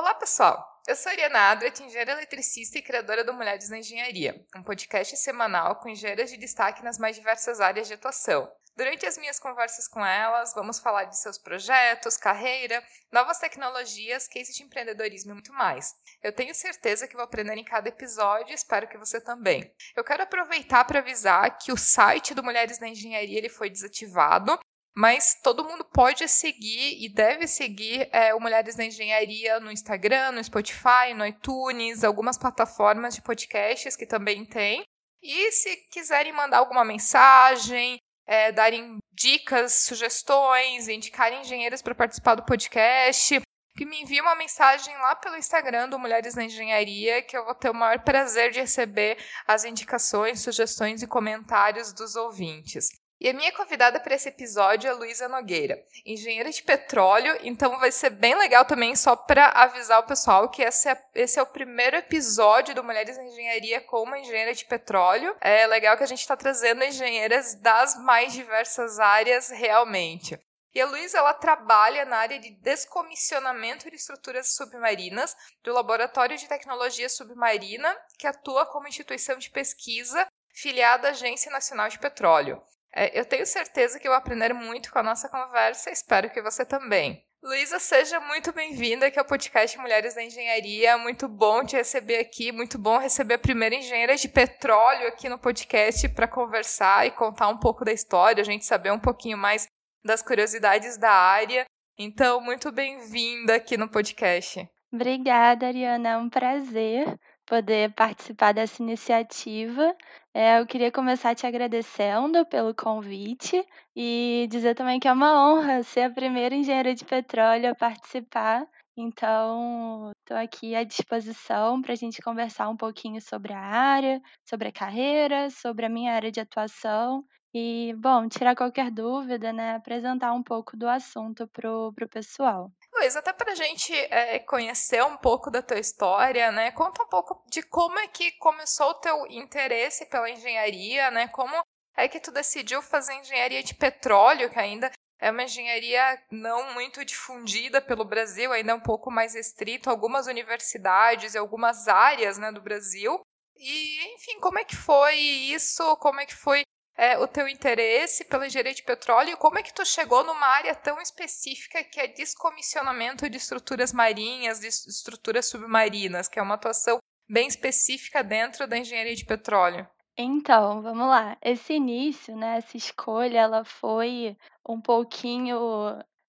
Olá, pessoal! Eu sou Ariana Adret, engenheira eletricista e criadora do Mulheres na Engenharia, um podcast semanal com engenheiras de destaque nas mais diversas áreas de atuação. Durante as minhas conversas com elas, vamos falar de seus projetos, carreira, novas tecnologias, cases de empreendedorismo e muito mais. Eu tenho certeza que vou aprender em cada episódio e espero que você também. Eu quero aproveitar para avisar que o site do Mulheres na Engenharia ele foi desativado mas todo mundo pode seguir e deve seguir é, o Mulheres na Engenharia no Instagram, no Spotify, no iTunes, algumas plataformas de podcasts que também tem. E se quiserem mandar alguma mensagem, é, darem dicas, sugestões, indicarem engenheiros para participar do podcast, que me envie uma mensagem lá pelo Instagram do Mulheres na Engenharia, que eu vou ter o maior prazer de receber as indicações, sugestões e comentários dos ouvintes. E a minha convidada para esse episódio é Luísa Nogueira, engenheira de petróleo, então vai ser bem legal também, só para avisar o pessoal que esse é, esse é o primeiro episódio do Mulheres em Engenharia com uma engenheira de petróleo. É legal que a gente está trazendo engenheiras das mais diversas áreas realmente. E a Luísa ela trabalha na área de descomissionamento de estruturas submarinas do Laboratório de Tecnologia Submarina, que atua como instituição de pesquisa filiada à Agência Nacional de Petróleo. É, eu tenho certeza que eu vou aprender muito com a nossa conversa, espero que você também. Luísa, seja muito bem-vinda aqui ao podcast Mulheres da Engenharia. Muito bom te receber aqui, muito bom receber a primeira engenheira de petróleo aqui no podcast para conversar e contar um pouco da história, a gente saber um pouquinho mais das curiosidades da área. Então, muito bem-vinda aqui no podcast. Obrigada, Ariana. É um prazer poder participar dessa iniciativa. É, eu queria começar te agradecendo pelo convite e dizer também que é uma honra ser a primeira engenheira de petróleo a participar. Então, estou aqui à disposição para a gente conversar um pouquinho sobre a área, sobre a carreira, sobre a minha área de atuação e, bom, tirar qualquer dúvida, né? Apresentar um pouco do assunto para o pessoal. Luiz, até para a gente é, conhecer um pouco da tua história, né? Conta um pouco de como é que começou o teu interesse pela engenharia, né? Como é que tu decidiu fazer engenharia de petróleo, que ainda é uma engenharia não muito difundida pelo Brasil, ainda é um pouco mais restrito algumas universidades e algumas áreas né, do Brasil. E, enfim, como é que foi isso? Como é que foi é, o teu interesse pela engenharia de petróleo e como é que tu chegou numa área tão específica que é descomissionamento de estruturas marinhas, de estruturas submarinas, que é uma atuação bem específica dentro da engenharia de petróleo. Então, vamos lá. Esse início, né, essa escolha, ela foi um pouquinho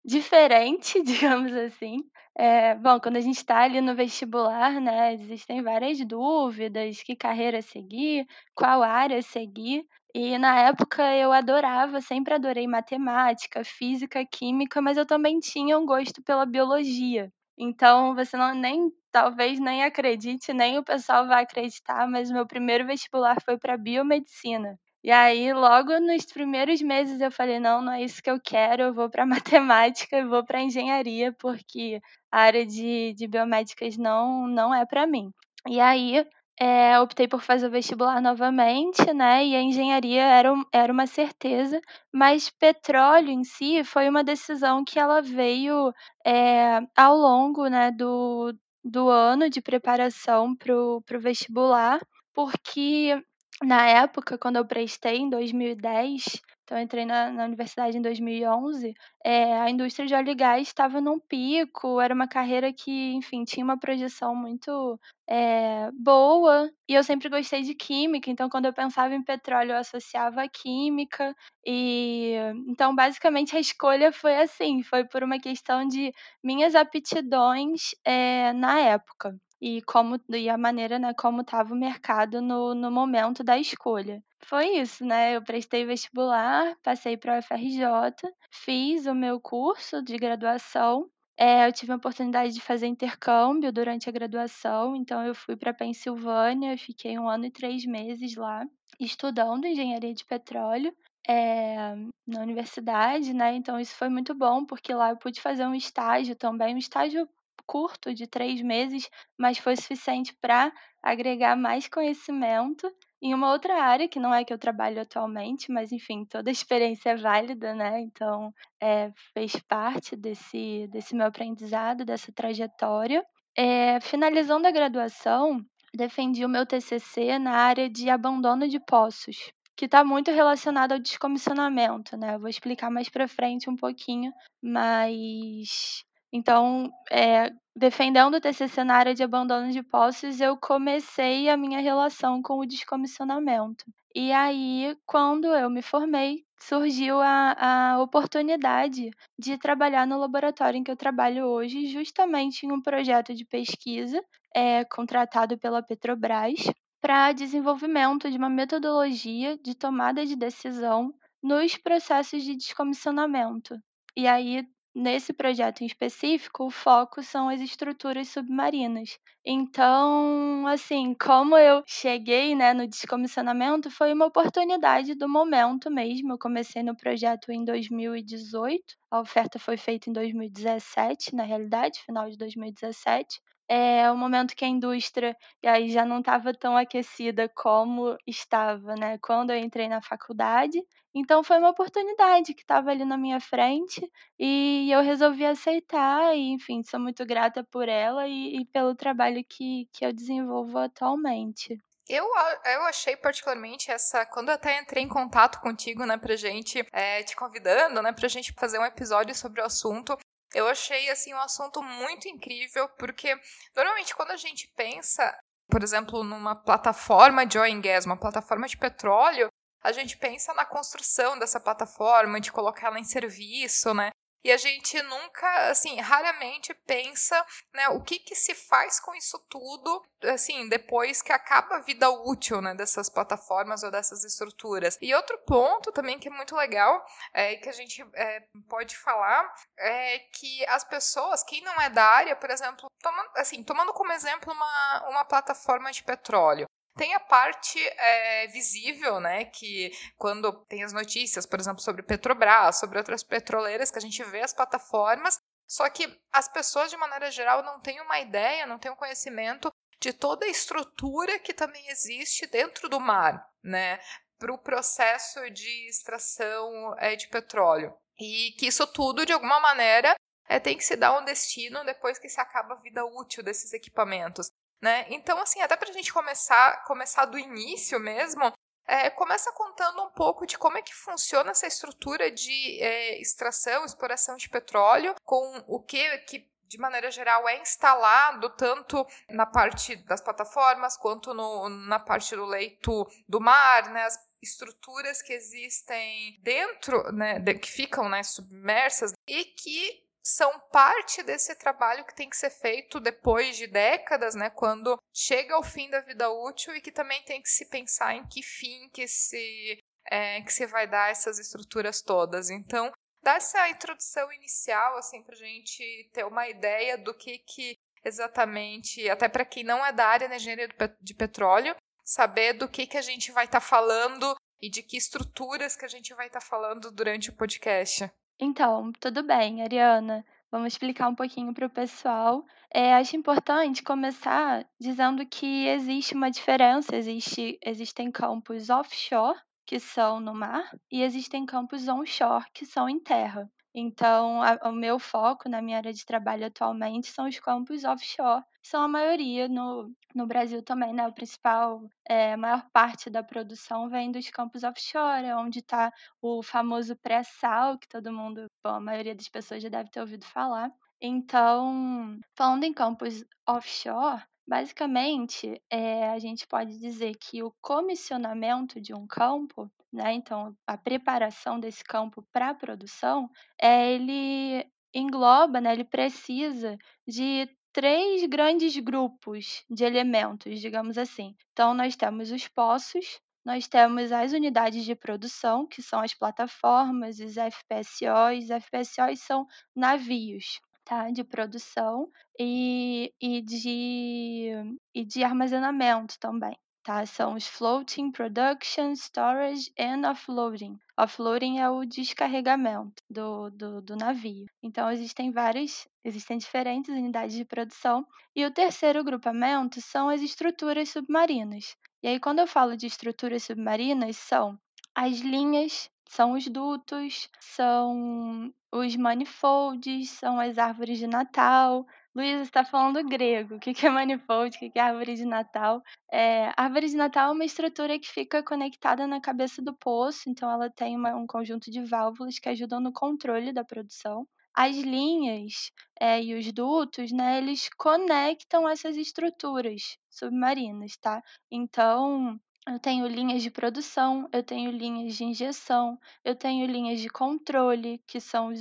diferente, digamos assim. É, bom, quando a gente está ali no vestibular, né, existem várias dúvidas, que carreira seguir, qual área seguir. E na época eu adorava, sempre adorei matemática, física, química, mas eu também tinha um gosto pela biologia. Então você não nem talvez nem acredite, nem o pessoal vai acreditar, mas meu primeiro vestibular foi para biomedicina. E aí, logo nos primeiros meses, eu falei: não, não é isso que eu quero, eu vou para matemática, eu vou para engenharia, porque a área de, de biomédicas não, não é para mim. E aí, é, optei por fazer o vestibular novamente, né? E a engenharia era, era uma certeza, mas petróleo em si foi uma decisão que ela veio é, ao longo né, do, do ano de preparação para o vestibular, porque na época, quando eu prestei, em 2010, então eu entrei na, na universidade em 2011, é, a indústria de óleo e gás estava num pico, era uma carreira que, enfim, tinha uma projeção muito é, boa, e eu sempre gostei de química, então quando eu pensava em petróleo, eu associava a química, e então basicamente a escolha foi assim, foi por uma questão de minhas aptidões é, na época e como e a maneira, né, como estava o mercado no, no momento da escolha. Foi isso, né? Eu prestei vestibular, passei para a UFRJ, fiz o meu curso de graduação. É, eu tive a oportunidade de fazer intercâmbio durante a graduação, então eu fui para Pensilvânia, fiquei um ano e três meses lá, estudando engenharia de petróleo. É, na universidade, né? Então isso foi muito bom, porque lá eu pude fazer um estágio também, um estágio curto de três meses, mas foi suficiente para agregar mais conhecimento em uma outra área que não é que eu trabalho atualmente, mas enfim, toda a experiência é válida, né? Então, é, fez parte desse, desse meu aprendizado, dessa trajetória. É, finalizando a graduação, defendi o meu TCC na área de abandono de poços, que está muito relacionado ao descomissionamento, né? Eu vou explicar mais para frente um pouquinho, mas então, é, defendendo o TCC na área de abandono de poços, eu comecei a minha relação com o descomissionamento. E aí, quando eu me formei, surgiu a, a oportunidade de trabalhar no laboratório em que eu trabalho hoje, justamente em um projeto de pesquisa é, contratado pela Petrobras para desenvolvimento de uma metodologia de tomada de decisão nos processos de descomissionamento. E aí, nesse projeto em específico, o foco são as estruturas submarinas. Então, assim, como eu cheguei né, no descomissionamento, foi uma oportunidade do momento mesmo. Eu comecei no projeto em 2018, a oferta foi feita em 2017, na realidade, final de 2017 é o momento que a indústria e aí já não estava tão aquecida como estava, né, quando eu entrei na faculdade. Então foi uma oportunidade que estava ali na minha frente e eu resolvi aceitar e, enfim, sou muito grata por ela e, e pelo trabalho que, que eu desenvolvo atualmente. Eu, eu achei particularmente essa. Quando eu até entrei em contato contigo, né, pra gente, é, te convidando, né, pra gente fazer um episódio sobre o assunto, eu achei assim um assunto muito incrível, porque normalmente quando a gente pensa, por exemplo, numa plataforma de oil and gas, uma plataforma de petróleo, a gente pensa na construção dessa plataforma, de colocar ela em serviço, né? E a gente nunca, assim, raramente pensa, né, o que que se faz com isso tudo, assim, depois que acaba a vida útil, né, dessas plataformas ou dessas estruturas. E outro ponto também que é muito legal, é, que a gente é, pode falar, é que as pessoas, quem não é da área, por exemplo, tomando, assim, tomando como exemplo uma, uma plataforma de petróleo, tem a parte é, visível, né? Que quando tem as notícias, por exemplo, sobre Petrobras, sobre outras petroleiras, que a gente vê as plataformas, só que as pessoas, de maneira geral, não têm uma ideia, não têm um conhecimento de toda a estrutura que também existe dentro do mar, né? Para o processo de extração é, de petróleo. E que isso tudo, de alguma maneira, é, tem que se dar um destino depois que se acaba a vida útil desses equipamentos. Né? Então, assim, até para a gente começar, começar do início mesmo, é, começa contando um pouco de como é que funciona essa estrutura de é, extração, exploração de petróleo, com o que, que de maneira geral é instalado tanto na parte das plataformas quanto no, na parte do leito do mar, né? As estruturas que existem dentro, né, que ficam né, submersas e que são parte desse trabalho que tem que ser feito depois de décadas, né, quando chega ao fim da vida útil e que também tem que se pensar em que fim que se é, que se vai dar essas estruturas todas. Então, dá essa introdução inicial assim para gente ter uma ideia do que que exatamente, até para quem não é da área da engenharia de petróleo, saber do que que a gente vai estar tá falando e de que estruturas que a gente vai estar tá falando durante o podcast. Então, tudo bem, Ariana. Vamos explicar um pouquinho para o pessoal. É, acho importante começar dizendo que existe uma diferença, existe, existem campos offshore, que são no mar, e existem campos onshore, que são em terra. Então, a, o meu foco na minha área de trabalho atualmente são os campos offshore, que são a maioria no, no Brasil também, né? O principal, é, a maior parte da produção vem dos campos offshore, onde está o famoso pré-sal, que todo mundo, bom, a maioria das pessoas já deve ter ouvido falar. Então, falando em campos offshore, basicamente, é, a gente pode dizer que o comissionamento de um campo né? Então, a preparação desse campo para a produção, é, ele engloba, né, ele precisa de três grandes grupos de elementos, digamos assim. Então, nós temos os poços, nós temos as unidades de produção, que são as plataformas, os FPSOs. Os FPSOs são navios tá, de produção e, e, de, e de armazenamento também tá? São os Floating Production, Storage and Offloading. Offloading é o descarregamento do, do, do navio. Então, existem várias, existem diferentes unidades de produção. E o terceiro grupamento são as estruturas submarinas. E aí, quando eu falo de estruturas submarinas, são as linhas, são os dutos, são os manifolds, são as árvores de Natal, Luísa, está falando grego. O que é manifold? O que é árvore de Natal? Eh, árvore de Natal é uma estrutura que fica conectada na cabeça do poço, então ela tem uma um conjunto de válvulas que ajudam no controle da produção. As linhas, eh, e os dutos, né, eles conectam essas estruturas submarinas, tá. Então, eu tenho linhas de produção, eu tenho linhas de injeção, eu tenho linhas de controle, que são os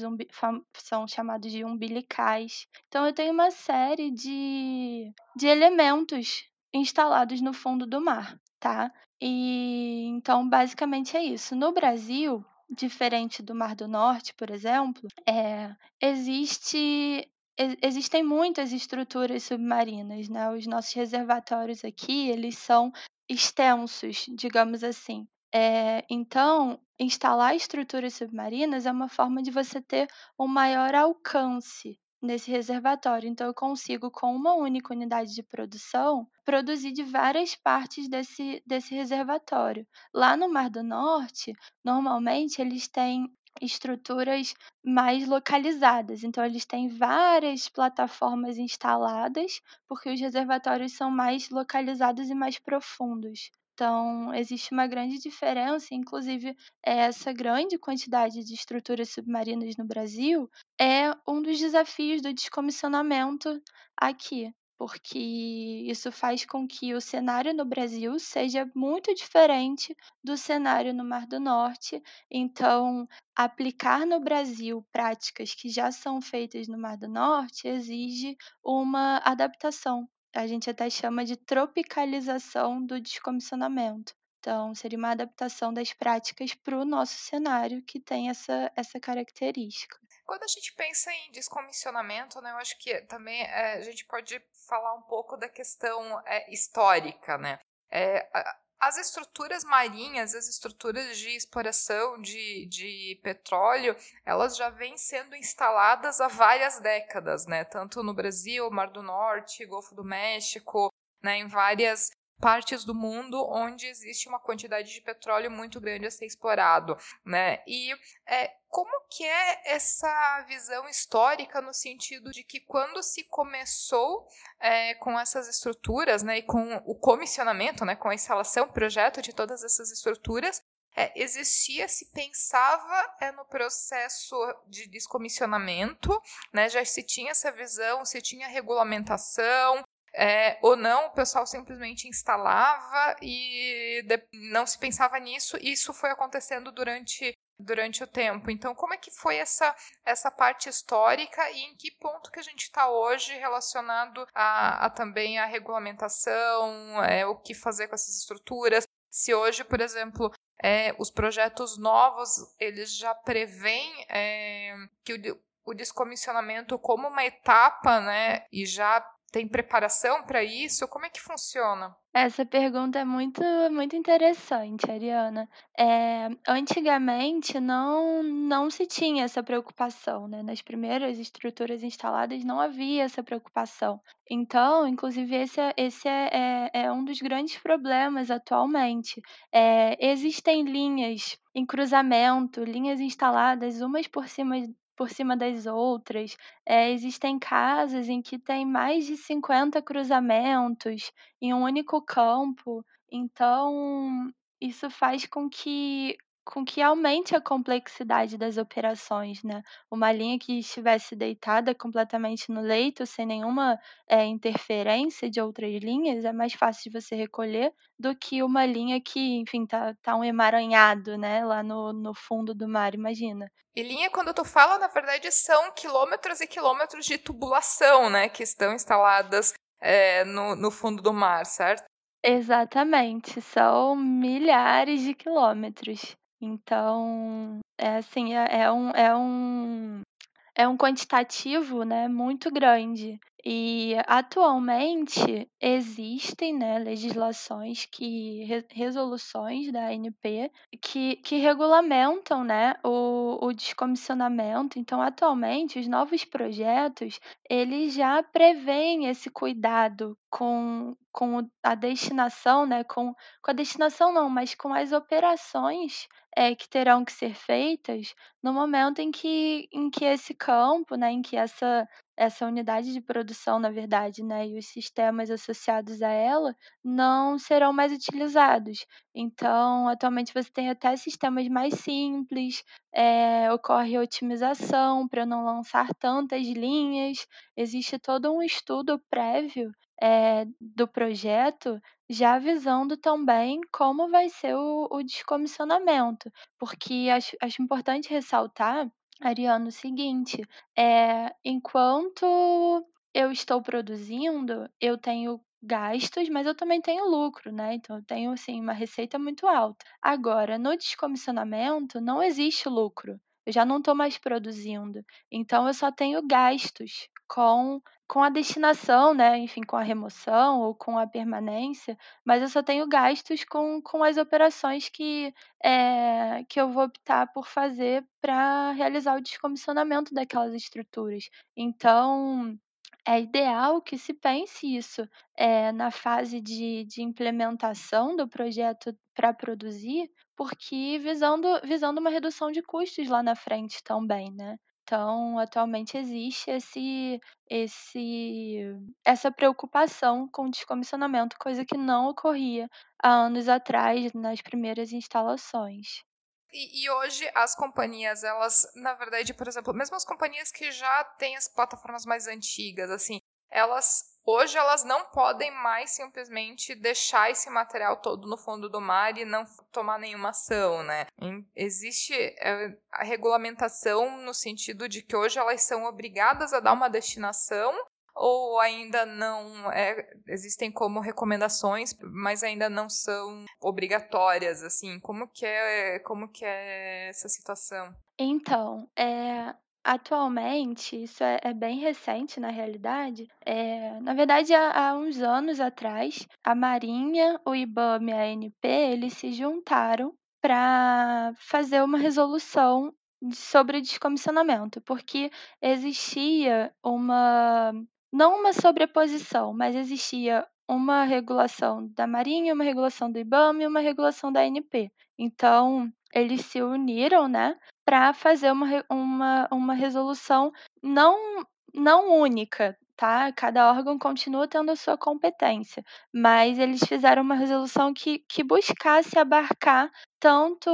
são chamados de umbilicais. Então eu tenho uma série de de elementos instalados no fundo do mar, tá. E então basicamente é isso. No Brasil, diferente do Mar do Norte, por exemplo, eh, existe existem muitas estruturas submarinas, né, os nossos reservatórios aqui, eles são extensos, digamos assim. Eh, então, instalar estruturas submarinas é uma forma de você ter um maior alcance nesse reservatório. Então eu consigo, com uma única unidade de produção, produzir de várias partes desse desse reservatório. Lá no Mar do Norte, normalmente eles têm estruturas mais localizadas, então eles têm várias plataformas instaladas, porque os reservatórios são mais localizados e mais profundos. Então existe uma grande diferença, inclusive essa grande quantidade de estruturas submarinas no Brasil é um dos desafios do descomissionamento aqui, porque isso faz com que o cenário no Brasil seja muito diferente do cenário no Mar do Norte. Então, aplicar no Brasil práticas que já são feitas no Mar do Norte exige uma adaptação. A gente até chama de tropicalização do descomissionamento. Então, seria uma adaptação das práticas para o nosso cenário que tem essa essa característica. Quando a gente pensa em descomissionamento, né, eu acho que também, eh, a gente pode falar um pouco da questão, eh, histórica, né. A as estruturas marinhas, as estruturas de exploração de de petróleo, elas já vêm sendo instaladas há várias décadas, né, tanto no Brasil, Mar do Norte, Golfo do México, né, em várias partes do mundo onde existe uma quantidade de petróleo muito grande a ser explorado, né. E, eh, como que é essa visão histórica no sentido de que quando se começou, eh, com essas estruturas, né, e com o comissionamento, né, com a instalação, projeto de todas essas estruturas, eh, existia se pensava, eh, no processo de descomissionamento, né, já se tinha essa visão, se tinha regulamentação, eh, ou não, o pessoal simplesmente instalava e não se pensava nisso, e isso foi acontecendo durante durante o tempo. Então como é que foi essa essa parte histórica e em que ponto que a gente está hoje relacionado a a também a regulamentação, eh, o que fazer com essas estruturas? Se hoje, por exemplo, eh, os projetos novos, eles já prevêem, eh, que o o descomissionamento como uma etapa, né, e já tem preparação para isso? Como é que funciona? Essa pergunta é muito muito interessante, Ariana. Eh, antigamente não não se tinha essa preocupação, né, nas primeiras estruturas instaladas não havia essa preocupação. Então, inclusive esse é esse é é é um dos grandes problemas atualmente. Eh, existem linhas em cruzamento, linhas instaladas umas por cima por cima das outras, eh, existem casas em que tem mais de 50 cruzamentos em um único campo, então isso faz com que com que aumente a complexidade das operações, né. Uma linha que estivesse deitada completamente no leito, sem nenhuma, eh, interferência de outras linhas, é mais fácil de você recolher do que uma linha que, enfim, tá tá um emaranhado, né, lá no no fundo do mar, imagina. E linha, quando tu fala, na verdade, são quilômetros e quilômetros de tubulação, né, que estão instaladas, eh, no no fundo do mar, certo? Exatamente, são milhares de quilômetros. Então, é assim, é é um é um é um quantitativo, né, muito grande. E atualmente existem, né, legislações que re resoluções da ANP que que regulamentam, né, o o descomissionamento. Então, atualmente, os novos projetos, eles já prevêem esse cuidado com com a destinação, né, com com a destinação não, mas com as operações, eh, que terão que ser feitas no momento em que em que esse campo, né, em que essa essa unidade de produção, na verdade, né, e os sistemas associados a ela não serão mais utilizados. Então, atualmente você tem até sistemas mais simples, eh, ocorre otimização para não lançar tantas linhas. Existe todo um estudo prévio, eh, do projeto, já avisando também como vai ser o o descomissionamento, porque acho acho importante ressaltar, Ariana, o seguinte, eh, enquanto eu estou produzindo, eu tenho gastos, mas eu também tenho lucro, né, então eu tenho, assim, uma receita muito alta. Agora, no descomissionamento não existe lucro, eu já não estou mais produzindo, então eu só tenho gastos com com a destinação, né, enfim, com a remoção ou com a permanência, mas eu só tenho gastos com com as operações que, eh, que eu vou optar por fazer para realizar o descomissionamento daquelas estruturas. Então, é ideal que se pense isso, eh, na fase de de implementação do projeto para produzir, porque visando visando uma redução de custos lá na frente também, né. Então, atualmente existe esse esse essa preocupação com o descomissionamento, coisa que não ocorria há anos atrás, nas primeiras instalações. E, e, hoje as companhias, elas, na verdade, por exemplo, mesmo as companhias que já têm as plataformas mais antigas, assim, elas hoje elas não podem mais simplesmente deixar esse material todo no fundo do mar e não tomar nenhuma ação, né? Existe é, a regulamentação no sentido de que hoje elas são obrigadas a dar uma destinação ou ainda não é, existem como recomendações, mas ainda não são obrigatórias, assim, como que é, como que é essa situação? Então, é, atualmente, isso é, é bem recente na realidade, é, na verdade há, há uns anos atrás, a Marinha, o IBAMA e a ANP, eles se juntaram para fazer uma resolução sobre descomissionamento, porque existia uma não uma sobreposição, mas existia uma regulação da Marinha, uma regulação do IBAMA e uma regulação da ANP. Então, eles se uniram, né, para fazer uma uma uma resolução não não única, tá, cada órgão continua tendo a sua competência, mas eles fizeram uma resolução que que buscasse abarcar tanto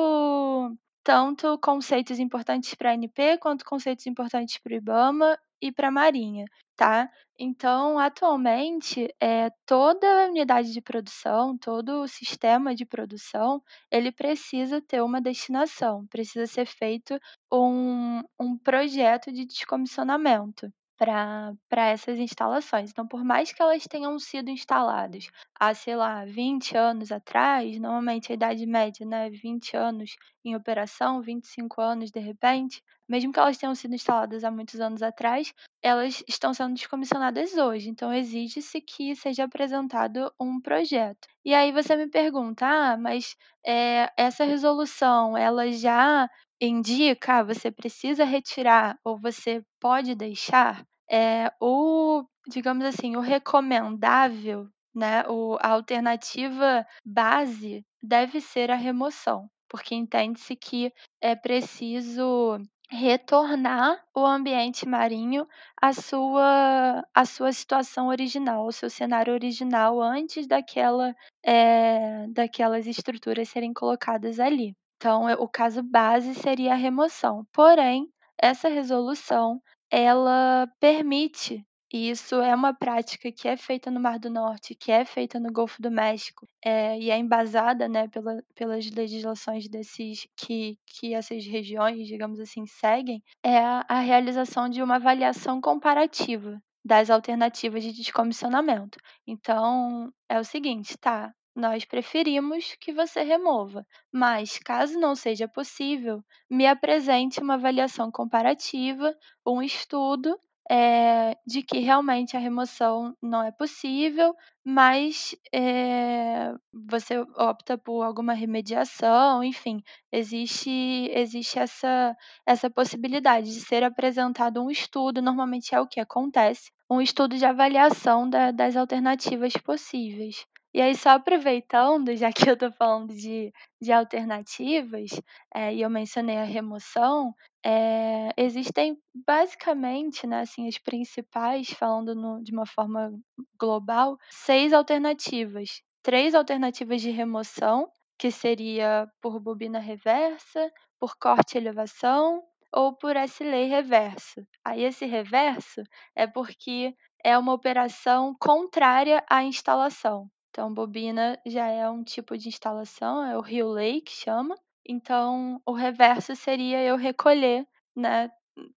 tanto conceitos importantes para a ANP, quanto conceitos importantes para o IBAMA e para a Marinha, tá. Então, atualmente, eh, toda unidade de produção, todo o sistema de produção, ele precisa ter uma destinação, precisa ser feito um um projeto de descomissionamento para para essas instalações. Então, por mais que elas tenham sido instaladas há, sei lá, 20 anos atrás, normalmente a idade média, né, 20 anos em operação, 25 anos de repente, mesmo que elas tenham sido instaladas há muitos anos atrás, elas estão sendo descomissionadas hoje, então exige-se que seja apresentado um projeto. E aí você me pergunta: "Ah, mas, eh, essa resolução ela já indica, ah, você precisa retirar ou você pode deixar?" Eh, o digamos assim, o recomendável, né, o a alternativa base deve ser a remoção, porque entende-se que é preciso retornar o ambiente marinho à sua à sua situação original, ao seu cenário original antes daquela, eh, daquelas estruturas serem colocadas ali. Então, o caso base seria a remoção, porém, essa resolução, ela permite e isso é uma prática que é feita no Mar do Norte, que é feita no Golfo do México, eh, e é embasada, né, pela pelas legislações desses que que essas regiões, digamos assim, seguem, é a a realização de uma avaliação comparativa das alternativas de descomissionamento. Então, é o seguinte: "Tá, nós preferimos que você remova, mas caso não seja possível, me apresente uma avaliação comparativa, um estudo, eh, de que realmente a remoção não é possível, mas, eh, você opta por alguma remediação", enfim, existe existe essa essa possibilidade de ser apresentado um estudo, normalmente é o que acontece, um estudo de avaliação da das alternativas possíveis. E aí só aproveitando, já que eu estou falando de de alternativas, eh, e eu mencionei a remoção, Eh, existem basicamente, né, assim, as principais, falando no de uma forma global, 6 alternativas. 3 alternativas de remoção, que seria por bobina reversa, por corte e elevação ou por S-lay reverso. Aí esse reverso é porque é uma operação contrária à instalação. Então bobina já é um tipo de instalação, é o lay que chama, então o reverso seria eu recolher, né,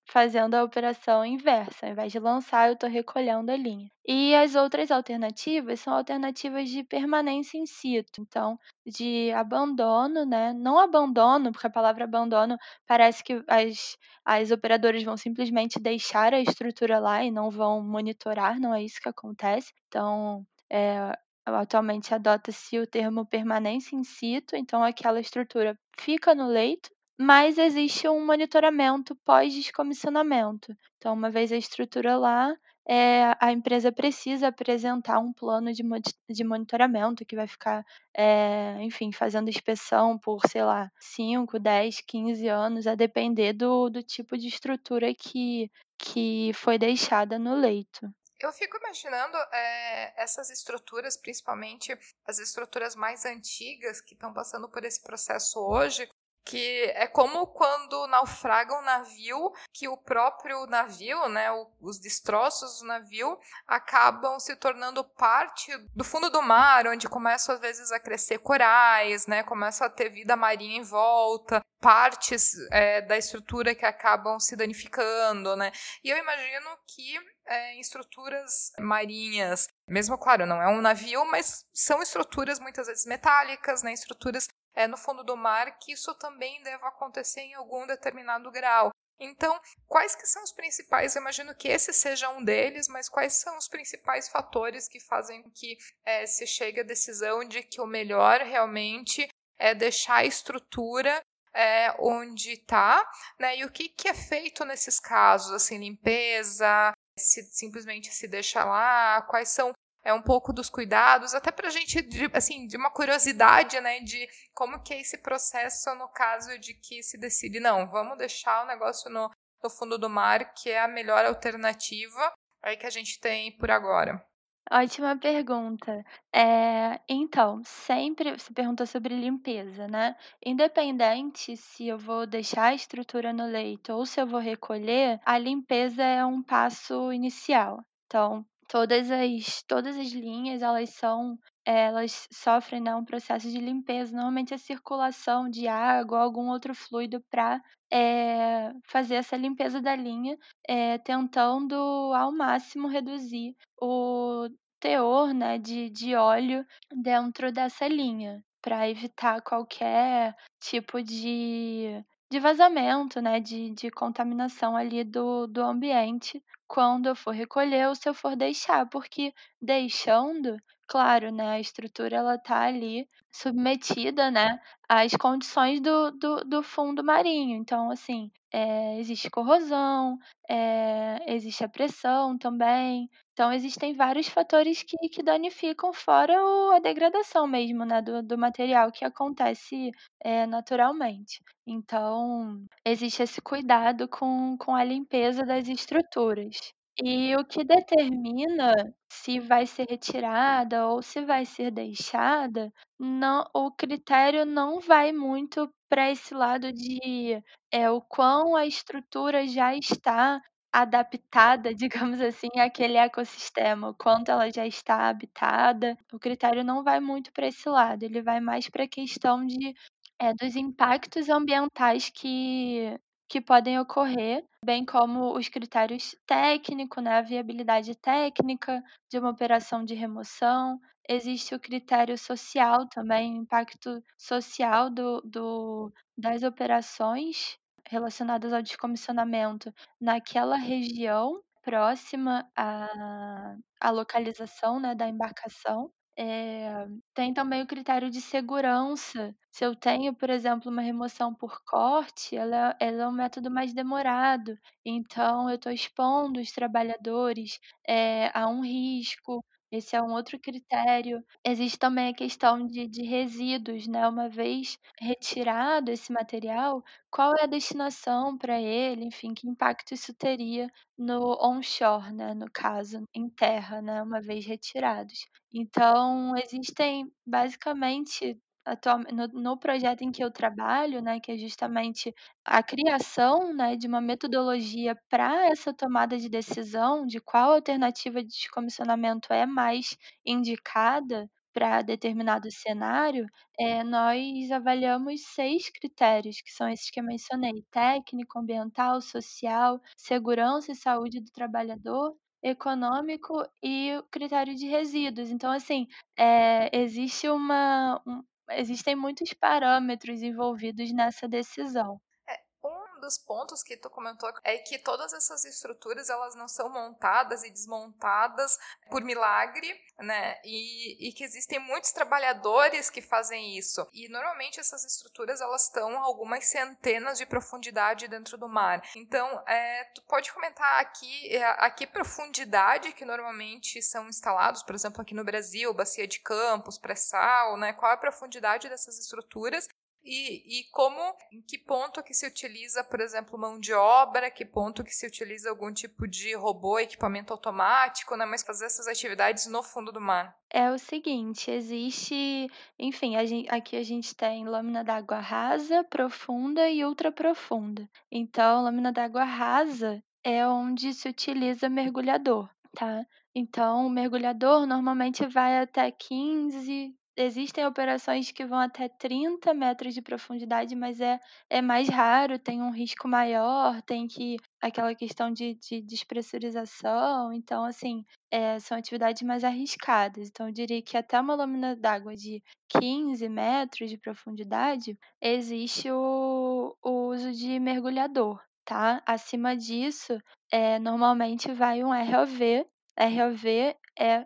fazendo a operação inversa, ao invés de lançar eu estou recolhendo a linha. E as outras alternativas são alternativas de permanência in situ, então de abandono, né, não abandono, porque a palavra abandono parece que as as operadoras vão simplesmente deixar a estrutura lá e não vão monitorar, não é isso que acontece. Então, eh, atualmente adota-se o termo permanência in situ, então aquela estrutura fica no leito, mas existe um monitoramento pós-descomissionamento. Então uma vez a estrutura lá, eh, a empresa precisa apresentar um plano de de monitoramento que vai ficar, eh, enfim, fazendo inspeção por, sei lá, 5, 10, 15 anos, a depender do do tipo de estrutura que que foi deixada no leito. Eu fico imaginando, eh, essas estruturas, principalmente as estruturas mais antigas que estão passando por esse processo hoje, que é como quando naufraga um navio, que o próprio navio, né, os destroços do navio acabam se tornando parte do fundo do mar, onde começam às vezes a crescer corais, né, começa a ter vida marinha em volta, partes é, da estrutura que acabam se danificando, né? E eu imagino que é, em estruturas marinhas, mesmo claro, não é um navio, mas são estruturas muitas vezes metálicas, né? Estruturas é, no fundo do mar, que isso também deve acontecer em algum determinado grau. Então, quais que são os principais? Eu imagino que esse seja um deles, mas quais são os principais fatores que fazem que é, se chegue à decisão de que o melhor realmente é deixar a estrutura é, onde está, né? E o que, que é feito nesses casos, assim, limpeza, se simplesmente se deixa lá, quais são é um pouco dos cuidados, até para a gente, de, assim, de uma curiosidade, né, de como que é esse processo no caso de que se decide, não, vamos deixar o negócio no, no fundo do mar, que é a melhor alternativa aí que a gente tem por agora. Ótima pergunta. Eh, então, sempre você perguntou sobre limpeza, né. Independente se eu vou deixar a estrutura no leito ou se eu vou recolher, a limpeza é um passo inicial. Então, todas as todas as linhas, elas são elas sofrem, né, um processo de limpeza, normalmente a circulação de água ou algum outro fluido para fazer essa limpeza da linha, eh, tentando ao máximo reduzir o teor, né, de de óleo dentro dessa linha, para evitar qualquer tipo de de vazamento, né, de de contaminação ali do do ambiente, quando eu for recolher ou se eu for deixar, porque deixando, claro, né, a estrutura ela tá ali submetida, né, às condições do do do fundo marinho. Então, assim, eh, existe corrosão, eh, existe a pressão também. Então existem vários fatores que que danificam, fora o a degradação mesmo, né, do do material que acontece, eh, naturalmente. Então, existe esse cuidado com com a limpeza das estruturas. E o que determina se vai ser retirada ou se vai ser deixada, não o critério não vai muito para esse lado de, eh, o quão a estrutura já está adaptada, digamos assim, àquele ecossistema, o quanto ela já está habitada. O critério não vai muito para esse lado, ele vai mais para a questão de é, dos impactos ambientais que que podem ocorrer, bem como os critérios técnico, né, a viabilidade técnica de uma operação de remoção. Existe o critério social também, o impacto social do do das operações relacionadas ao descomissionamento naquela região próxima à à localização, né, da embarcação. Eh, tem também o critério de segurança. Se eu tenho, por exemplo, uma remoção por corte, ela ela é um método mais demorado, então eu estou expondo os trabalhadores, eh, a um risco. Esse é um outro critério. Existe também a questão de de resíduos, né, uma vez retirado esse material, qual é a destinação para ele, enfim, que impacto isso teria no onshore, né, no caso, em terra, né, uma vez retirados. Então existem basicamente atualme no no projeto em que eu trabalho, né, que é justamente a criação, né, de uma metodologia para essa tomada de decisão de qual alternativa de descomissionamento é mais indicada para determinado cenário, eh, nós avaliamos 6 critérios, que são esses que eu mencionei: técnico, ambiental, social, segurança e saúde do trabalhador, econômico e o critério de resíduos. Então, assim, eh, existe uma um existem muitos parâmetros envolvidos nessa decisão. Um dos pontos que tu comentou é que todas essas estruturas elas não são montadas e desmontadas por milagre, né? E, e que existem muitos trabalhadores que fazem isso. E normalmente essas estruturas elas estão a algumas centenas de profundidade dentro do mar. Então, é, tu pode comentar aqui é, a que profundidade que normalmente são instalados, por exemplo, aqui no Brasil, bacia de campos, pré-sal, né? Qual a profundidade dessas estruturas e, e como, em que ponto que se utiliza, por exemplo, mão de obra, que ponto que se utiliza algum tipo de robô, equipamento automático, né? Mas fazer essas atividades no fundo do mar. É o seguinte, existe, enfim, a gen aqui a gente tem lâmina d'água rasa, profunda e ultraprofunda. Então, lâmina d'água rasa é onde se utiliza mergulhador, tá? Então, o mergulhador normalmente vai até 15 Existem operações que vão até 30 metros de profundidade, mas é é mais raro, tem um risco maior, tem que aquela questão de de despressurização, então, assim, eh, são atividades mais arriscadas. Então eu diria que até uma lâmina d'água de 15 metros de profundidade, existe o o uso de mergulhador, tá. Acima disso, eh, normalmente vai um ROV. ROV é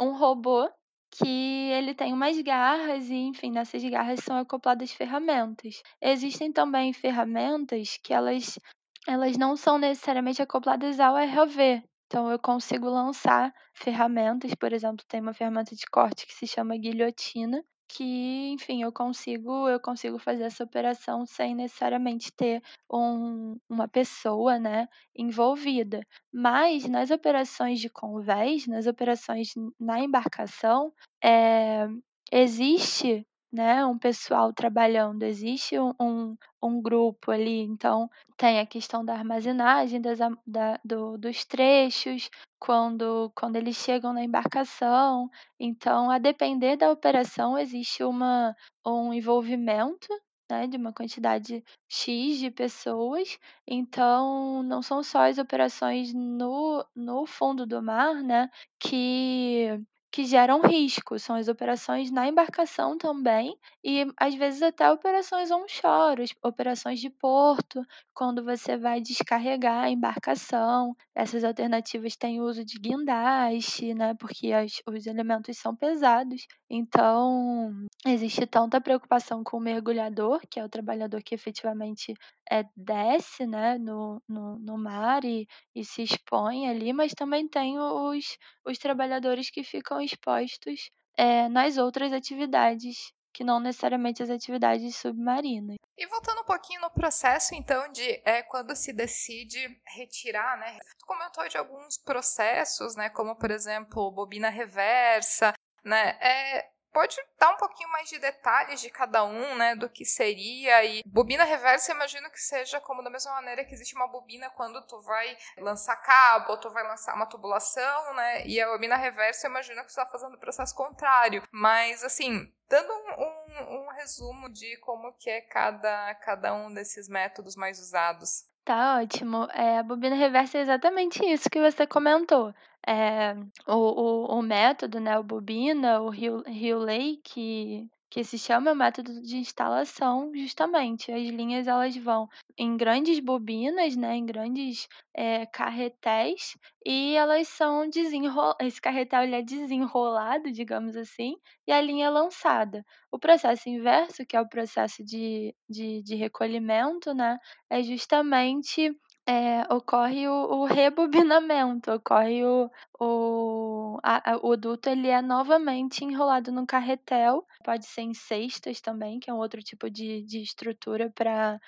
um robô que ele tem umas garras e, enfim, nessas garras são acopladas ferramentas. Existem também ferramentas que elas elas não são necessariamente acopladas ao ROV, então eu consigo lançar ferramentas, por exemplo, tem uma ferramenta de corte que se chama guilhotina, que, enfim, eu consigo eu consigo fazer essa operação sem necessariamente ter um uma pessoa, né, envolvida. Mas nas operações de convés, nas operações na embarcação, eh, existe, né, um pessoal trabalhando, existe um um um grupo ali, então tem a questão da armazenagem das da do dos trechos, quando quando eles chegam na embarcação. Então, a depender da operação, existe uma um envolvimento, né, de uma quantidade X de pessoas. Então, não são só as operações no no fundo do mar, né, que que geram risco, são as operações na embarcação também e, às vezes, até operações onshore, operações de porto, quando você vai descarregar a embarcação. Essas alternativas têm o uso de guindaste, né, porque as os elementos são pesados. Então, existe tanta preocupação com o mergulhador, que é o trabalhador que efetivamente, eh, desce, né, no no no mar e e se expõe ali, mas também tem os os trabalhadores que ficam expostos, eh, nas outras atividades, que não necessariamente as atividades submarinas. E voltando um pouquinho no processo, então, de é, quando se decide retirar, né? Tu comentou de alguns processos, né? Como, por exemplo, bobina reversa, né? É, Pode dar um pouquinho mais de detalhes de cada um, né, do que seria e bobina reversa, imagino que seja como da mesma maneira que existe uma bobina quando tu vai lançar cabo, ou tu vai lançar uma tubulação, né, e a bobina reversa imagino que tu tá fazendo o processo contrário, mas assim, dando um, um, um resumo de como que é cada, cada um desses métodos mais usados. Tá ótimo. Eh, a bobina reversa é exatamente isso que você comentou. Eh, o o o método, né, o bobina, o Rio-Ley, que que se chama é o método de instalação, justamente. As linhas elas vão em grandes bobinas, né, em grandes, eh, carretéis, e elas são desenro esse carretel ele é desenrolado, digamos assim, e a linha é lançada. O processo inverso, que é o processo de de de recolhimento, né, é justamente é, ocorre o, o, rebobinamento, ocorre o, o, a, o duto ele é novamente enrolado no carretel, pode ser em cestas também, que é um outro tipo de, de estrutura para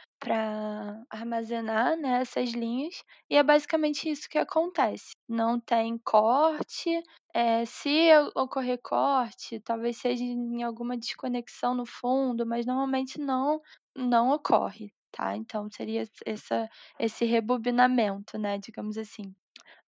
armazenar né, essas linhas, e é basicamente isso que acontece. Não tem corte, é, se ocorrer corte, talvez seja em alguma desconexão no fundo, mas normalmente não, não ocorre tá? Então seria essa, esse rebobinamento, né, digamos assim.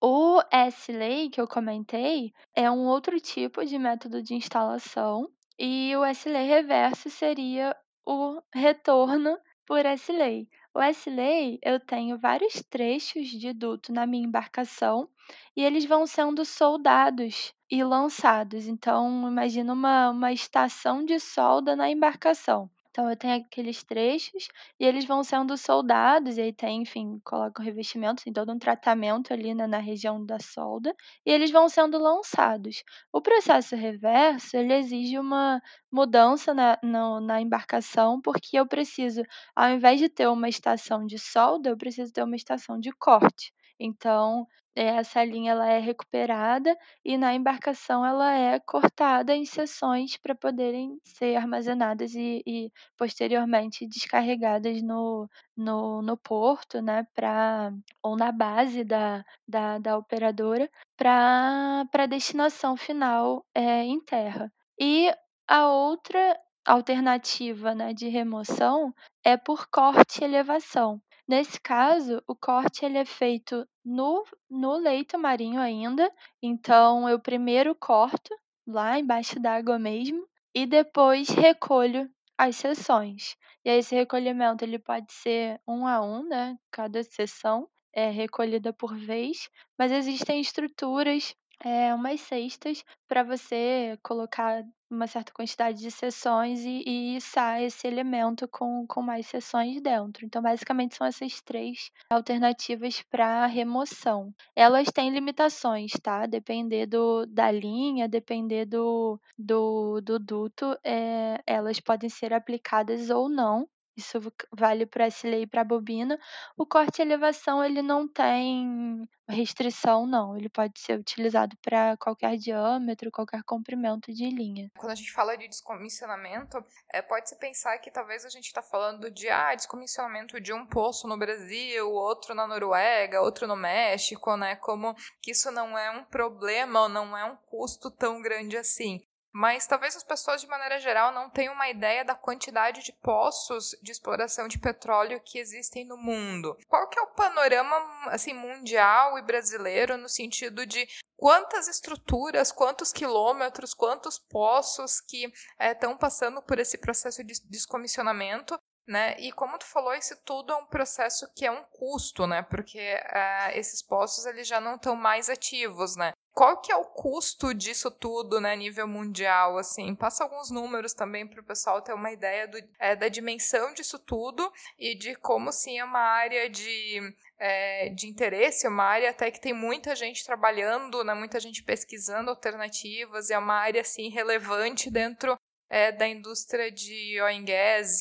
O S-Lay que eu comentei é um outro tipo de método de instalação e o S-Lay reverso seria o retorno por S-Lay. O S-Lay, eu tenho vários trechos de duto na minha embarcação e eles vão sendo soldados e lançados. Então, imagina uma, uma estação de solda na embarcação. Então eu tenho aqueles trechos e eles vão sendo soldados, e aí tem, enfim, coloca o revestimento, tem todo um tratamento ali na, na região da solda, e eles vão sendo lançados. O processo reverso, ele exige uma mudança na, na, na embarcação, porque eu preciso, ao invés de ter uma estação de solda, eu preciso ter uma estação de corte. Então, essa linha ela é recuperada e na embarcação ela é cortada em seções para poderem ser armazenadas e, e posteriormente descarregadas no, no, no porto, né, pra, ou na base da, da, da operadora para a destinação final é, em terra. E a outra alternativa né, de remoção é por corte e elevação. Nesse caso, o corte ele é feito no, no leito marinho ainda. Então, eu primeiro corto lá embaixo d'água mesmo e depois recolho as seções. E aí, esse recolhimento ele pode ser um a um, né? Cada seção é recolhida por vez, mas existem estruturas é, umas cestas para você colocar uma certa quantidade de sessões e, e içar esse elemento com, com mais sessões dentro. Então, basicamente, são essas três alternativas para remoção. Elas têm limitações, tá? Depender do, da linha, depender do, do, do duto, é, elas podem ser aplicadas ou não isso vale para SLA e para bobina. O corte e elevação ele não tem restrição, não. Ele pode ser utilizado para qualquer diâmetro, qualquer comprimento de linha. Quando a gente fala de descomissionamento, é, pode-se pensar que talvez a gente está falando de ah, descomissionamento de um poço no Brasil, outro na Noruega, outro no México, né? Como que isso não é um problema ou não é um custo tão grande assim mas talvez as pessoas de maneira geral não tenham uma ideia da quantidade de poços de exploração de petróleo que existem no mundo. Qual que é o panorama assim mundial e brasileiro no sentido de quantas estruturas, quantos quilômetros, quantos poços que estão eh, é, passando por esse processo de descomissionamento né? E como tu falou, isso tudo é um processo que é um custo, né? Porque uh, esses poços eles já não estão mais ativos, né? Qual que é o custo disso tudo, né, nível mundial, assim? Passa alguns números também para o pessoal ter uma ideia do, é, da dimensão disso tudo e de como, sim, é uma área de, é, de interesse, uma área até que tem muita gente trabalhando, né, muita gente pesquisando alternativas, é uma área, assim, relevante dentro é, da indústria de oil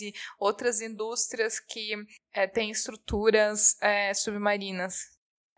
e outras indústrias que é, têm estruturas é, submarinas.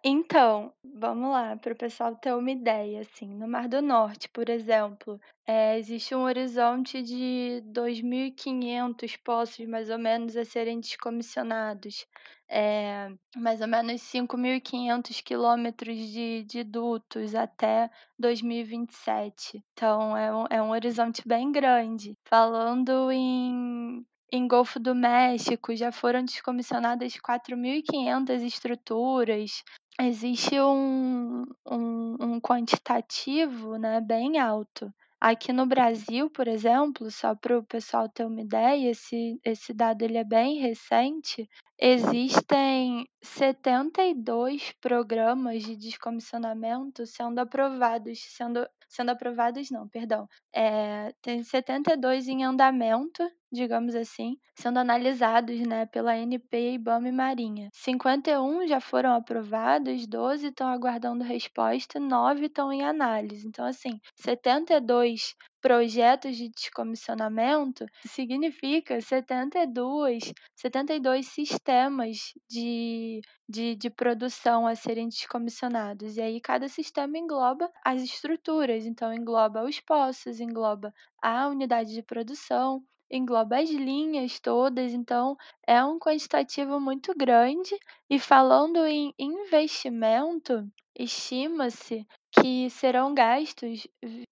Então, vamos lá, para o pessoal ter uma ideia, assim, no Mar do Norte, por exemplo, é, existe um horizonte de 2.500 poços, mais ou menos, a serem descomissionados. É, mais ou menos 5.500 quilômetros de, de dutos até 2027. Então, é um, é um horizonte bem grande. Falando em em Golfo do México já foram descomissionadas 4.500 estruturas, existe um, um, um quantitativo né, bem alto. Aqui no Brasil, por exemplo, só para o pessoal ter uma ideia, esse, esse dado ele é bem recente, existem 72 programas de descomissionamento sendo aprovados, sendo, sendo aprovados não, perdão, é, tem 72 em andamento digamos assim, sendo analisados né, pela ANP, IBAMA e Marinha. 51 já foram aprovados, 12 estão aguardando resposta, 9 estão em análise. Então, assim, 72 projetos de descomissionamento significa 72, 72 sistemas de, de, de produção a serem descomissionados. E aí cada sistema engloba as estruturas, então engloba os poços, engloba a unidade de produção, engloba as linhas todas, então é um quantitativo muito grande. E falando em investimento, estima-se que serão gastos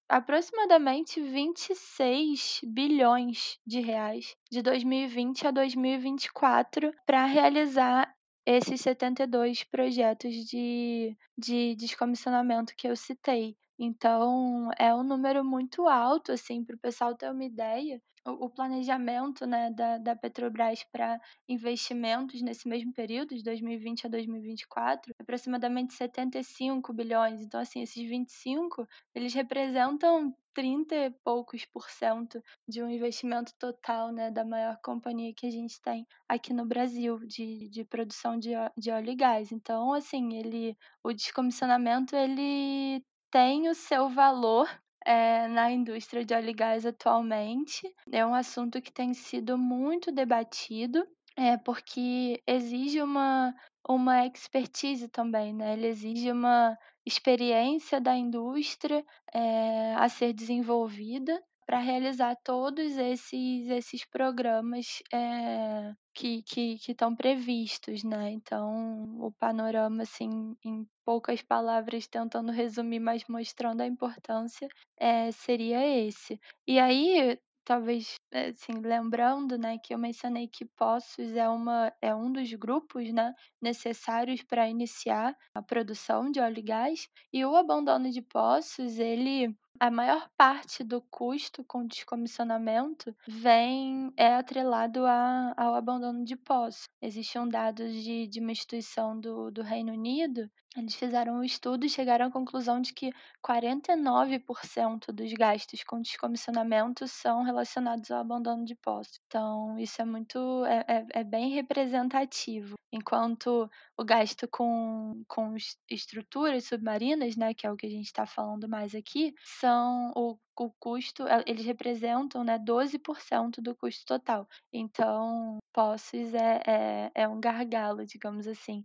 aproximadamente 26 bilhões de reais de 2020 a 2024 para realizar esses 72 projetos de, de descomissionamento que eu citei. Então, é um número muito alto, assim, para o pessoal ter uma ideia. O, planejamento né, da, da Petrobras para investimentos nesse mesmo período, de 2020 a 2024, é aproximadamente 75 bilhões. Então, assim, esses 25, eles representam 30 e poucos por cento de um investimento total né, da maior companhia que a gente tem aqui no Brasil de, de produção de, de óleo e gás. Então, assim, ele, o descomissionamento ele tem o seu valor é, na indústria de óleo e gás atualmente. É um assunto que tem sido muito debatido, é, porque exige uma, uma expertise também, né? Ele exige uma experiência da indústria é, a ser desenvolvida para realizar todos esses, esses programas é, que que estão previstos, né. Então, o panorama, assim, em poucas palavras, tentando resumir, mas mostrando a importância, é seria esse. E aí, talvez, assim, lembrando, né, que eu mencionei que Poços é uma é um dos grupos, né, necessários para iniciar a produção de óleo e gás, e o abandono de Poços, ele a maior parte do custo com descomissionamento vem é atrelado a ao abandono de poços. Existiam dados de de uma instituição do do Reino Unido, eles fizeram um estudo e chegaram à conclusão de que 49% dos gastos com descomissionamento são relacionados ao abandono de poços. Então isso é muito é é é bem representativo. Enquanto o gasto com com estruturas submarinas, né, que é o que a gente está falando mais aqui, são o o custo, eh, eles representam, né, 12% do custo total. Então, Poços é é é um gargalo, digamos assim,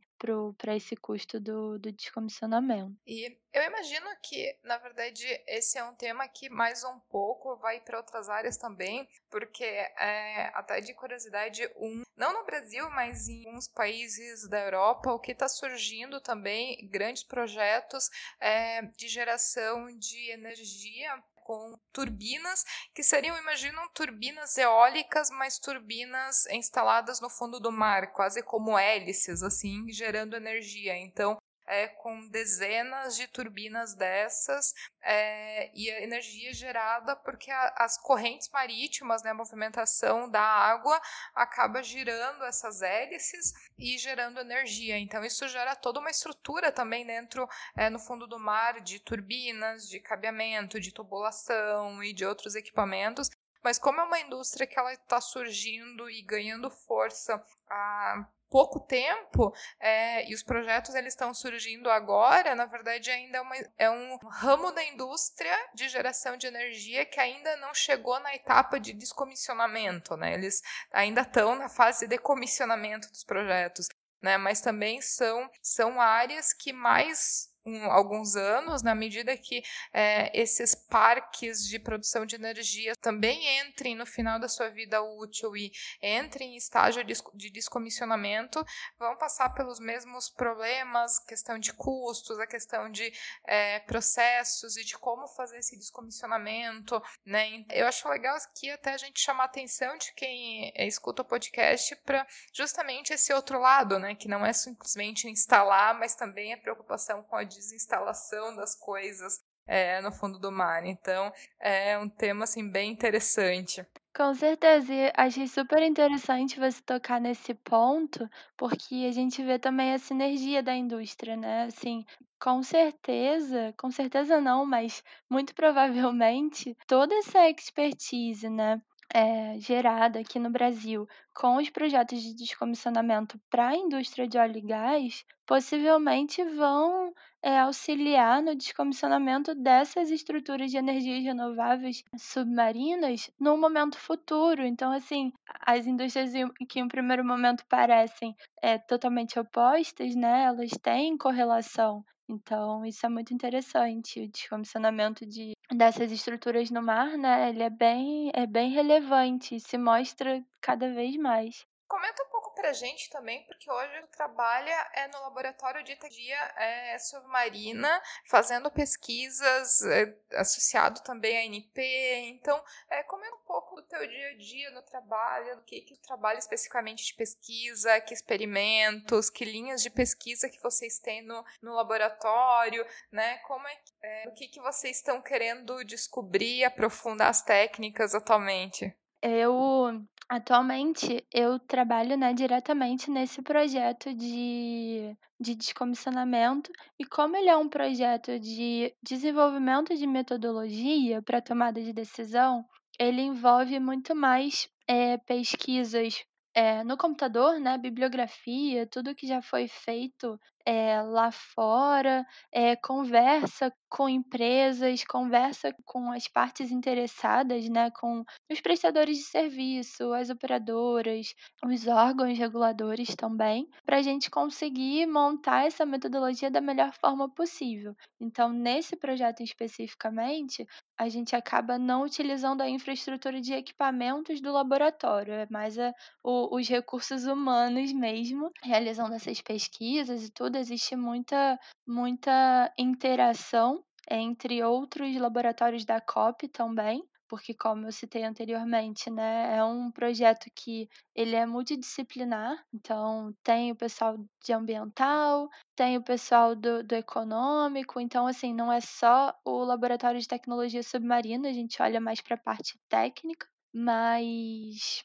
para esse custo do do descomissionamento. E eu imagino que, na verdade, esse é um tema que mais um pouco vai para outras áreas também, porque, é, até de curiosidade, um, não no Brasil, mas em alguns países da Europa, o que está surgindo também, grandes projetos é, de geração de energia com turbinas, que seriam, imaginam, turbinas eólicas, mas turbinas instaladas no fundo do mar, quase como hélices, assim, gerando energia. Então, é, com dezenas de turbinas dessas é, e a energia gerada porque a, as correntes marítimas, né, a movimentação da água acaba girando essas hélices e gerando energia. Então isso gera toda uma estrutura também dentro é, no fundo do mar de turbinas, de cabeamento, de tubulação e de outros equipamentos. Mas como é uma indústria que ela está surgindo e ganhando força a pouco tempo é, e os projetos eles estão surgindo agora, na verdade ainda é, uma, é, um ramo da indústria de geração de energia que ainda não chegou na etapa de descomissionamento, né? Eles ainda estão na fase de comissionamento dos projetos. Né, mas também são, são áreas que mais um, alguns anos, na medida que é, esses parques de produção de energia também entrem no final da sua vida útil e entrem em estágio de, de descomissionamento, vão passar pelos mesmos problemas, questão de custos, a questão de é, processos e de como fazer esse descomissionamento, né? Eu acho legal aqui até a gente chamar a atenção de quem é, escuta o podcast para justamente esse outro lado, né? Que não é simplesmente instalar, mas também a preocupação com a desinstalação das coisas é, no fundo do mar. Então, é um tema assim bem interessante. Com certeza, e achei super interessante você tocar nesse ponto, porque a gente vê também a sinergia da indústria, né? Assim, com certeza, com certeza não, mas muito provavelmente toda essa expertise, né? É, gerada aqui no Brasil com os projetos de descomissionamento para a indústria de óleo e gás, possivelmente vão é, auxiliar no descomissionamento dessas estruturas de energias renováveis submarinas no momento futuro. Então, assim, as indústrias que em primeiro momento parecem é, totalmente opostas, né, elas têm correlação. Então, isso é muito interessante, o descomissionamento de dessas estruturas no mar, né, ele é bem é bem relevante se mostra cada vez mais. Comenta um pouco pra gente também, porque hoje trabalha é, no laboratório de tecnologia é, submarina, fazendo pesquisas, é, associado também à NP. Então, é, comenta um pouco do teu dia a dia no trabalho, do que, que trabalha especificamente de pesquisa, que experimentos, que linhas de pesquisa que vocês têm no, no laboratório, né? Como é, é o que, que vocês estão querendo descobrir, aprofundar as técnicas atualmente? Eu atualmente eu trabalho, né, diretamente nesse projeto de de descomissionamento, e como ele é um projeto de desenvolvimento de metodologia para tomada de decisão, ele envolve muito mais, eh, pesquisas, eh, no computador, né, bibliografia, tudo que já foi feito, eh, lá fora, eh, conversa com empresas, conversa com as partes interessadas, né, com os prestadores de serviço, as operadoras, os órgãos reguladores também, para a gente conseguir montar essa metodologia da melhor forma possível. Então, nesse projeto especificamente, a gente acaba não utilizando a infraestrutura de equipamentos do laboratório, é mais a, o, os recursos humanos mesmo, realizando essas pesquisas e tudo. Existe muita, muita interação entre outros laboratórios da COP também, porque como eu citei anteriormente, né, é um projeto que ele é multidisciplinar, então tem o pessoal de ambiental, tem o pessoal do, do econômico, então assim, não é só o laboratório de tecnologia submarina, a gente olha mais para a parte técnica, mas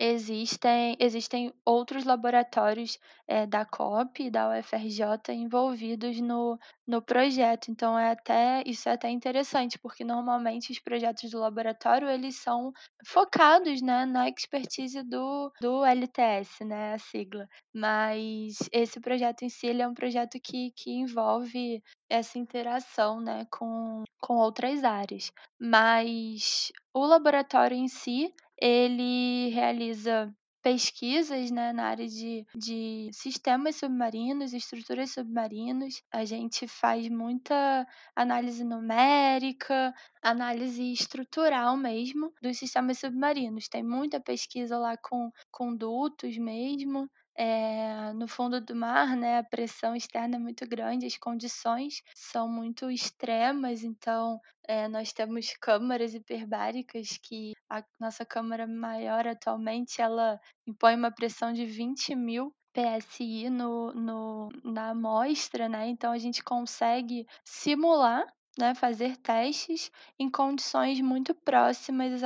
Existem existem outros laboratórios, eh, da COP e da UFRJ envolvidos no no projeto, então é até isso é até interessante, porque normalmente os projetos do laboratório eles são focados, né, na expertise do do LTS, né, a sigla. Mas esse projeto em si, ele é um projeto que que envolve essa interação, né, com com outras áreas. Mas o laboratório em si, ele realiza pesquisas, né, na área de de sistemas submarinos, estruturas submarinos. A gente faz muita análise numérica, análise estrutural mesmo dos sistemas submarinos. Tem muita pesquisa lá com com dutos mesmo, eh, no fundo do mar, né, a pressão externa é muito grande, as condições são muito extremas, então, eh, nós temos câmaras hiperbáricas que a nossa câmara maior atualmente, ela impõe uma pressão de 20.000 PSI no no na amostra, né, então a gente consegue simular, né, fazer testes em condições muito próximas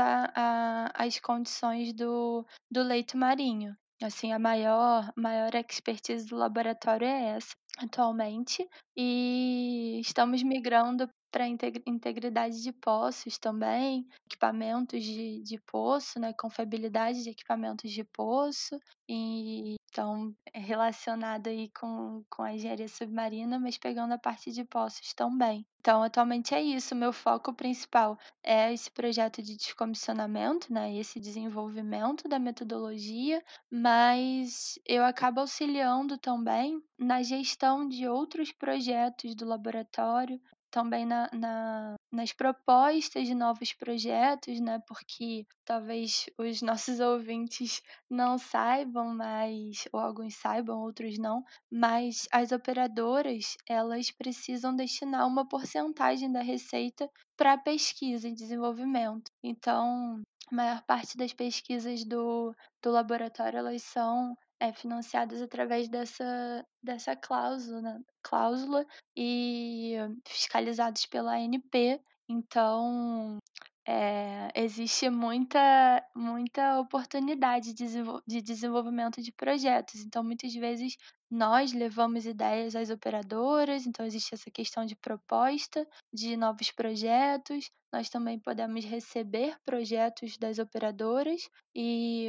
às condições do do leito marinho. Assim, a maior maior expertise do laboratório é essa, atualmente, e estamos migrando para integridade de poços também, equipamentos de de poço, né, confiabilidade de equipamentos de poço, e então relacionado aí com com a engenharia submarina, mas pegando a parte de poços também. Então atualmente é isso, meu foco principal é esse projeto de descomissionamento, né, esse desenvolvimento da metodologia, mas eu acabo auxiliando também na gestão de outros projetos do laboratório, também na na nas propostas de novos projetos, né, porque talvez os nossos ouvintes não saibam, mas ou alguns saibam, outros não, mas as operadoras, elas precisam destinar uma porcentagem da receita para pesquisa e desenvolvimento. Então, a maior parte das pesquisas do do laboratório, elas são, eh, financiadas através dessa dessa cláusula cláusula e fiscalizados pela ANP. Então, eh, existe muita muita oportunidade de de desenvolvimento de projetos. Então, muitas vezes, nós levamos ideias às operadoras, então existe essa questão de proposta de novos projetos. Nós também podemos receber projetos das operadoras e,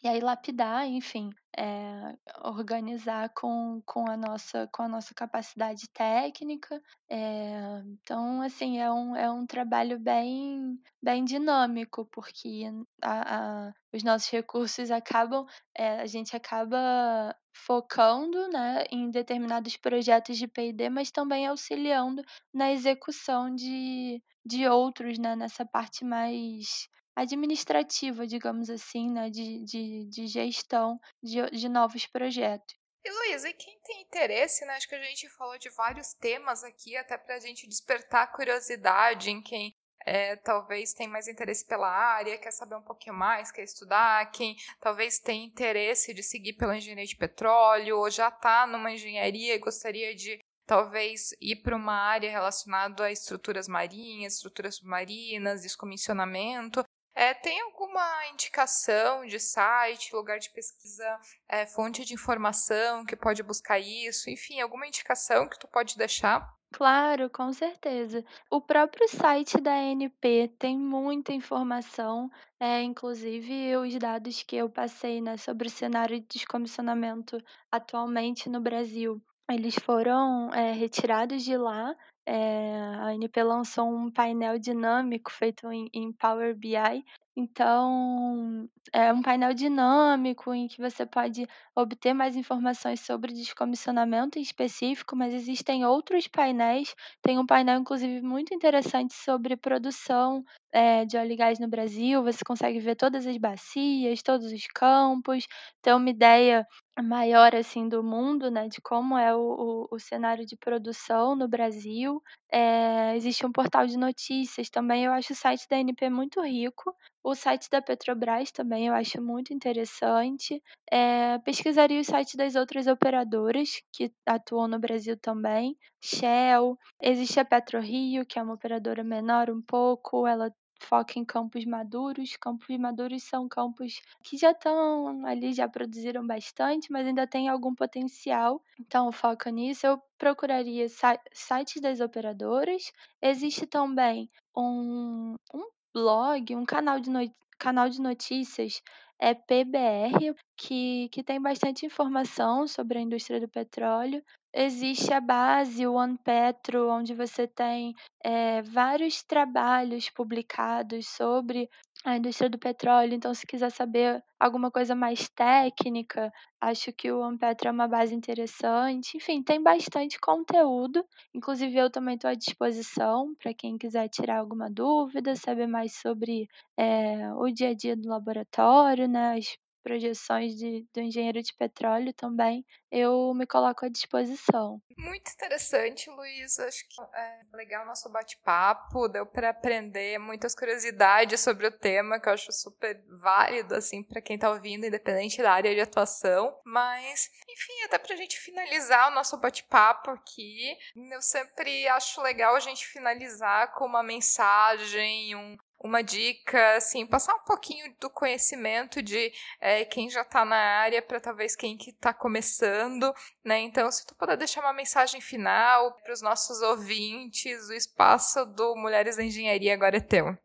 e aí lapidar, enfim, é, organizar com, com, a nossa, com a nossa capacidade técnica. É, então, assim, é um, é um trabalho bem, bem dinâmico, porque a, a, os nossos recursos acabam, é, a gente acaba focando né, em determinados projetos de PD, mas também auxiliando na execução de, de outros, né, nessa parte mais administrativa, digamos assim, né, de, de, de gestão de, de novos projetos. E Luísa, e quem tem interesse, né? Acho que a gente falou de vários temas aqui, até para a gente despertar curiosidade em quem é, talvez tem mais interesse pela área, quer saber um pouquinho mais, quer estudar, quem talvez tem interesse de seguir pela engenharia de petróleo, ou já está numa engenharia e gostaria de talvez ir para uma área relacionada a estruturas marinhas, estruturas submarinas, descomissionamento. É, tem alguma indicação de site, lugar de pesquisa, é, fonte de informação que pode buscar isso? Enfim, alguma indicação que tu pode deixar? Claro, com certeza. O próprio site da ANP tem muita informação, é, inclusive os dados que eu passei, né, sobre o cenário de descomissionamento atualmente no Brasil. Eles foram é, retirados de lá. É, a ANP lançou um painel dinâmico feito em, em Power BI. Então, é um painel dinâmico em que você pode obter mais informações sobre descomissionamento em específico, mas existem outros painéis. Tem um painel, inclusive, muito interessante sobre produção é, de óleo e gás no Brasil. Você consegue ver todas as bacias, todos os campos, ter uma ideia maior assim do mundo, né, de como é o, o, o cenário de produção no Brasil. É, existe um portal de notícias também. Eu acho o site da NP muito rico. O site da Petrobras também eu acho muito interessante. É, pesquisaria o site das outras operadoras que atuam no Brasil também. Shell, existe a PetroRio, que é uma operadora menor um pouco, ela foca em campos maduros. Campos maduros são campos que já estão ali, já produziram bastante, mas ainda tem algum potencial. Então, foca nisso. Eu procuraria sites das operadoras. Existe também um, um blog, um canal de, no, canal de notícias é PBR, que, que tem bastante informação sobre a indústria do petróleo. Existe a base, o OnePetro, onde você tem é, vários trabalhos publicados sobre a indústria do petróleo. Então, se quiser saber alguma coisa mais técnica, acho que o OnePetro é uma base interessante. Enfim, tem bastante conteúdo. Inclusive, eu também estou à disposição para quem quiser tirar alguma dúvida, saber mais sobre é, o dia a dia do laboratório, né, as projeções de, do engenheiro de petróleo também, eu me coloco à disposição. Muito interessante, Luiz. Acho que é legal o nosso bate-papo. Deu para aprender muitas curiosidades sobre o tema, que eu acho super válido, assim, para quem está ouvindo, independente da área de atuação. Mas, enfim, até para a gente finalizar o nosso bate-papo aqui, eu sempre acho legal a gente finalizar com uma mensagem, um, uma dica, assim, passar um pouquinho do conhecimento de é, quem já está na área para talvez quem que está começando, né? Então, se tu puder deixar uma mensagem final para os nossos ouvintes, o espaço do Mulheres da Engenharia agora é teu.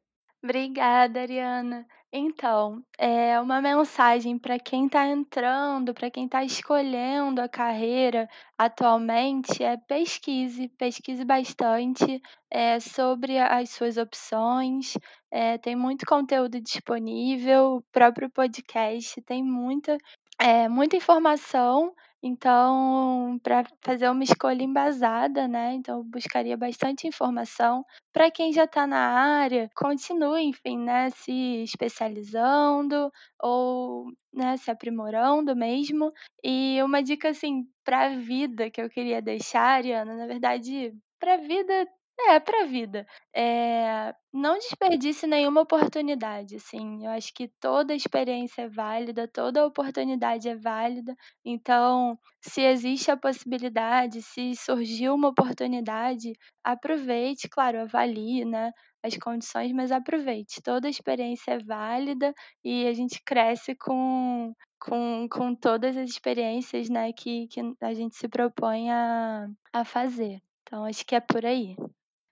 Obrigada, Ariana. Então, é uma mensagem para quem está entrando, para quem está escolhendo a carreira atualmente é pesquise, pesquise bastante é, sobre as suas opções. É, tem muito conteúdo disponível, o próprio podcast tem muita, é, muita informação então, para fazer uma escolha embasada, né, então eu buscaria bastante informação. Para quem já está na área, continue, enfim, né, se especializando ou, né, se aprimorando mesmo. E uma dica, assim, para a vida que eu queria deixar, Ariana, na verdade, para a vida é, pra vida. Eh, não desperdice nenhuma oportunidade, assim, eu acho que toda experiência é válida, toda oportunidade é válida, então, se existe a possibilidade, se surgiu uma oportunidade, aproveite, claro, avalie, né, as condições, mas aproveite, toda experiência é válida e a gente cresce com com, com todas as experiências né, que, que a gente se propõe a, a fazer. Então, acho que é por aí.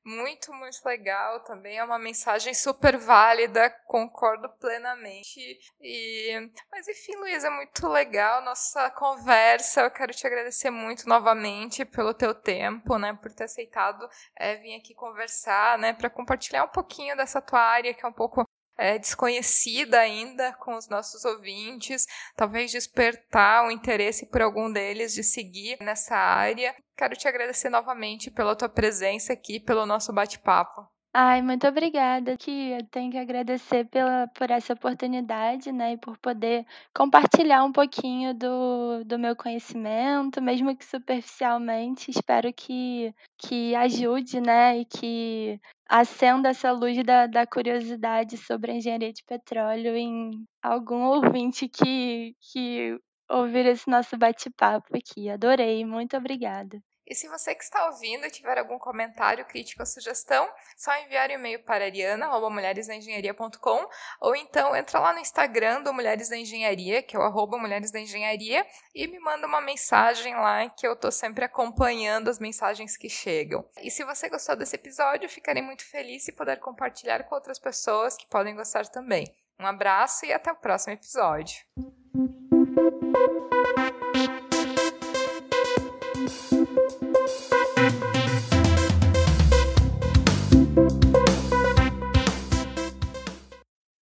Muito, muito legal. Também é uma mensagem super válida, concordo plenamente. E... Mas enfim, Luísa, é muito legal nossa conversa. Eu quero te agradecer muito novamente pelo teu tempo, né? Por ter aceitado é, vir aqui conversar, né? Para compartilhar um pouquinho dessa tua área, que é um pouco é, desconhecida ainda com os nossos ouvintes, talvez despertar o interesse por algum deles de seguir nessa área. Quero te agradecer novamente pela tua presença aqui, pelo nosso bate-papo. Ai, muito obrigada, que eu tenho que agradecer pela, por essa oportunidade, né, e por poder compartilhar um pouquinho do, do meu conhecimento, mesmo que superficialmente. Espero que, que ajude, né, e que acenda essa luz da, da curiosidade sobre a engenharia de petróleo em algum ouvinte que, que ouvir esse nosso bate-papo aqui. Adorei, muito obrigada. E se você que está ouvindo tiver algum comentário, crítica ou sugestão, só enviar um e-mail para ariana@mulheresdaengenharia.com ou então entra lá no Instagram do Mulheres da Engenharia, que é o arroba Mulheres da Engenharia, e me manda uma mensagem lá que eu estou sempre acompanhando as mensagens que chegam. E se você gostou desse episódio, ficarei muito feliz se puder compartilhar com outras pessoas que podem gostar também. Um abraço e até o próximo episódio.